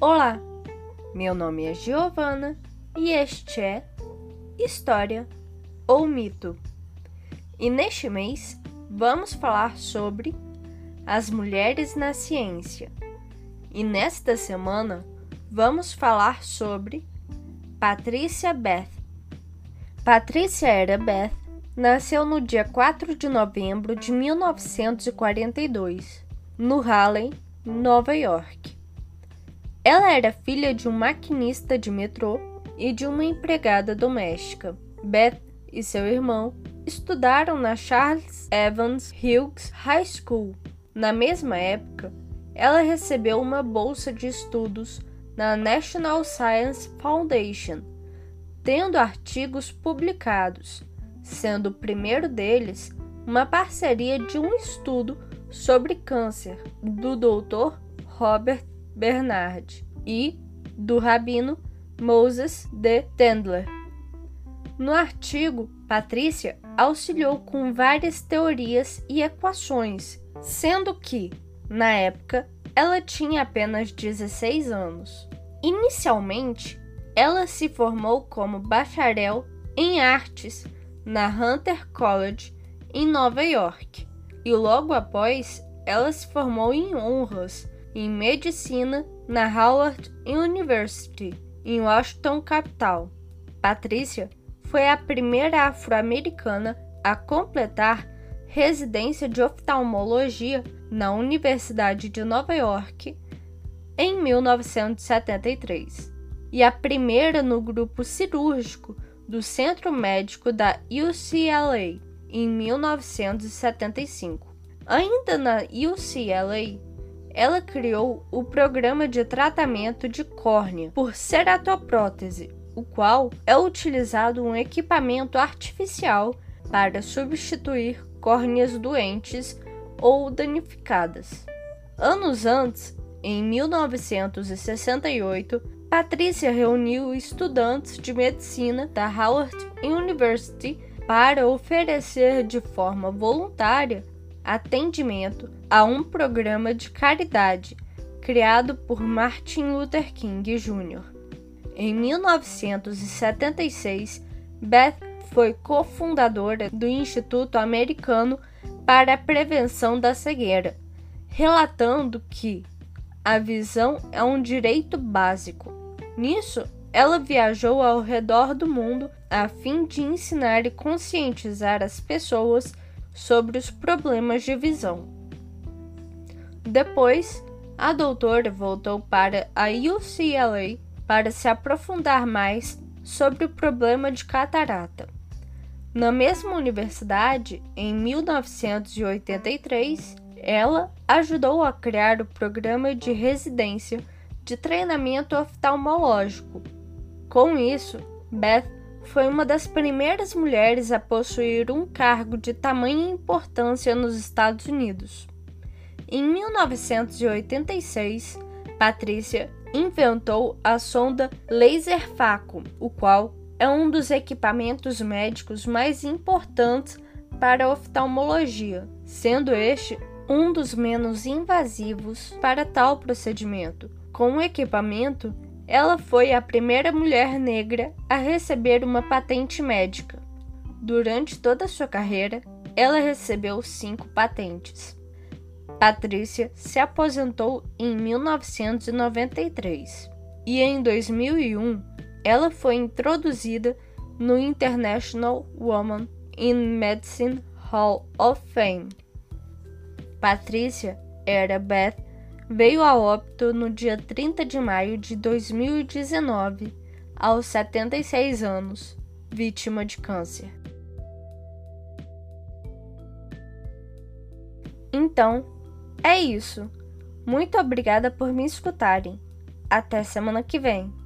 Olá, meu nome é Giovana e este é História ou Mito. E neste mês vamos falar sobre as mulheres na ciência. E nesta semana vamos falar sobre Patrícia Beth. Patrícia Era Beth nasceu no dia 4 de novembro de 1942, no Harlem, Nova York. Ela era filha de um maquinista de metrô e de uma empregada doméstica. Beth e seu irmão estudaram na Charles Evans Hughes High School. Na mesma época, ela recebeu uma bolsa de estudos na National Science Foundation, tendo artigos publicados, sendo o primeiro deles uma parceria de um estudo sobre câncer do Dr. Robert Bernard e do rabino Moses de Tendler. No artigo, Patrícia auxiliou com várias teorias e equações, sendo que, na época, ela tinha apenas 16 anos. Inicialmente, ela se formou como bacharel em artes na Hunter College em Nova York e logo após ela se formou em honras em medicina na Howard University, em Washington, capital. Patrícia foi a primeira afro-americana a completar residência de oftalmologia na Universidade de Nova York em 1973 e a primeira no grupo cirúrgico do Centro Médico da UCLA em 1975. Ainda na UCLA, ela criou o programa de tratamento de córnea por ceratoprótese, o qual é utilizado um equipamento artificial para substituir córneas doentes ou danificadas. Anos antes, em 1968, Patrícia reuniu estudantes de medicina da Howard University para oferecer de forma voluntária atendimento a um programa de caridade criado por Martin Luther King Jr. Em 1976, Beth foi cofundadora do Instituto Americano para a Prevenção da Cegueira, relatando que a visão é um direito básico. Nisso, ela viajou ao redor do mundo a fim de ensinar e conscientizar as pessoas sobre os problemas de visão. Depois, a doutora voltou para a UCLA para se aprofundar mais sobre o problema de catarata. Na mesma universidade, em 1983, ela ajudou a criar o programa de residência de treinamento oftalmológico. Com isso, Beth foi uma das primeiras mulheres a possuir um cargo de tamanha importância nos Estados Unidos. Em 1986, Patrícia inventou a sonda Laser Faco, o qual é um dos equipamentos médicos mais importantes para a oftalmologia, sendo este um dos menos invasivos para tal procedimento. Com o equipamento, ela foi a primeira mulher negra a receber uma patente médica. Durante toda sua carreira, ela recebeu cinco patentes. Patrícia se aposentou em 1993 e em 2001 ela foi introduzida no International Women in Medicine Hall of Fame. Patrícia era Beth veio a óbito no dia 30 de maio de 2019, aos 76 anos, vítima de câncer. Então, é isso. Muito obrigada por me escutarem. Até semana que vem.